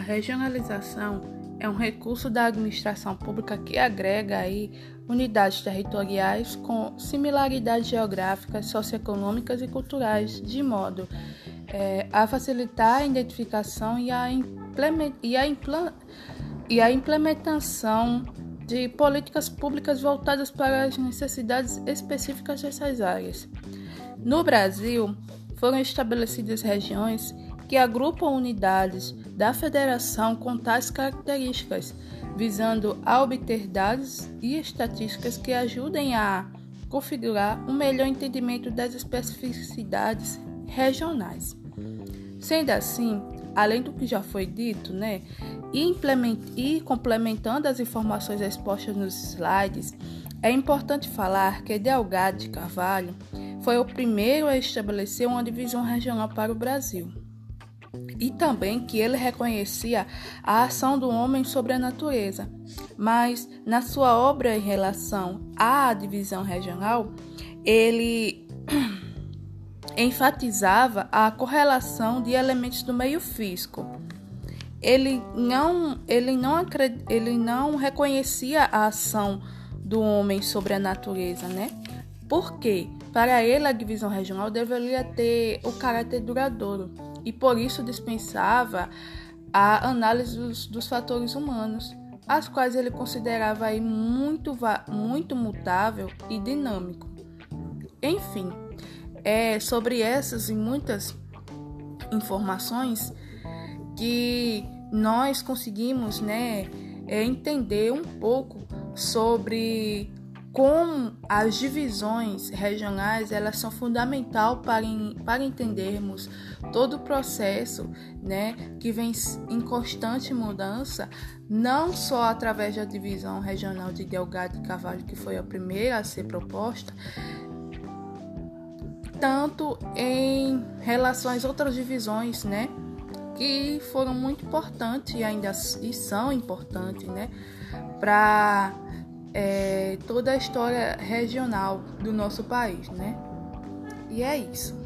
regionalização é um recurso da administração pública que agrega aí unidades territoriais com similaridades geográficas, socioeconômicas e culturais, de modo é, a facilitar a identificação e a, e, a e a implementação de políticas públicas voltadas para as necessidades específicas dessas áreas. No Brasil, foram estabelecidas regiões que agrupam unidades da federação com tais características, visando a obter dados e estatísticas que ajudem a configurar um melhor entendimento das especificidades regionais. Sendo assim, além do que já foi dito, né, e, e complementando as informações expostas nos slides, é importante falar que Delgado de Carvalho foi o primeiro a estabelecer uma divisão regional para o Brasil. E também que ele reconhecia a ação do homem sobre a natureza, mas na sua obra em relação à divisão regional, ele enfatizava a correlação de elementos do meio físico. Ele não, ele não, ele não reconhecia a ação do homem sobre a natureza, né? Por quê? Para ele, a divisão regional deveria ter o caráter duradouro e por isso dispensava a análise dos, dos fatores humanos, as quais ele considerava aí muito, muito mutável e dinâmico. Enfim, é sobre essas e muitas informações que nós conseguimos né, é, entender um pouco sobre como as divisões regionais elas são fundamental para, para entendermos todo o processo né, que vem em constante mudança, não só através da divisão regional de Delgado e Carvalho, que foi a primeira a ser proposta, tanto em relação às outras divisões, né, que foram muito importantes e ainda e são importantes, né, para é, toda a história regional do nosso país, né? E é isso.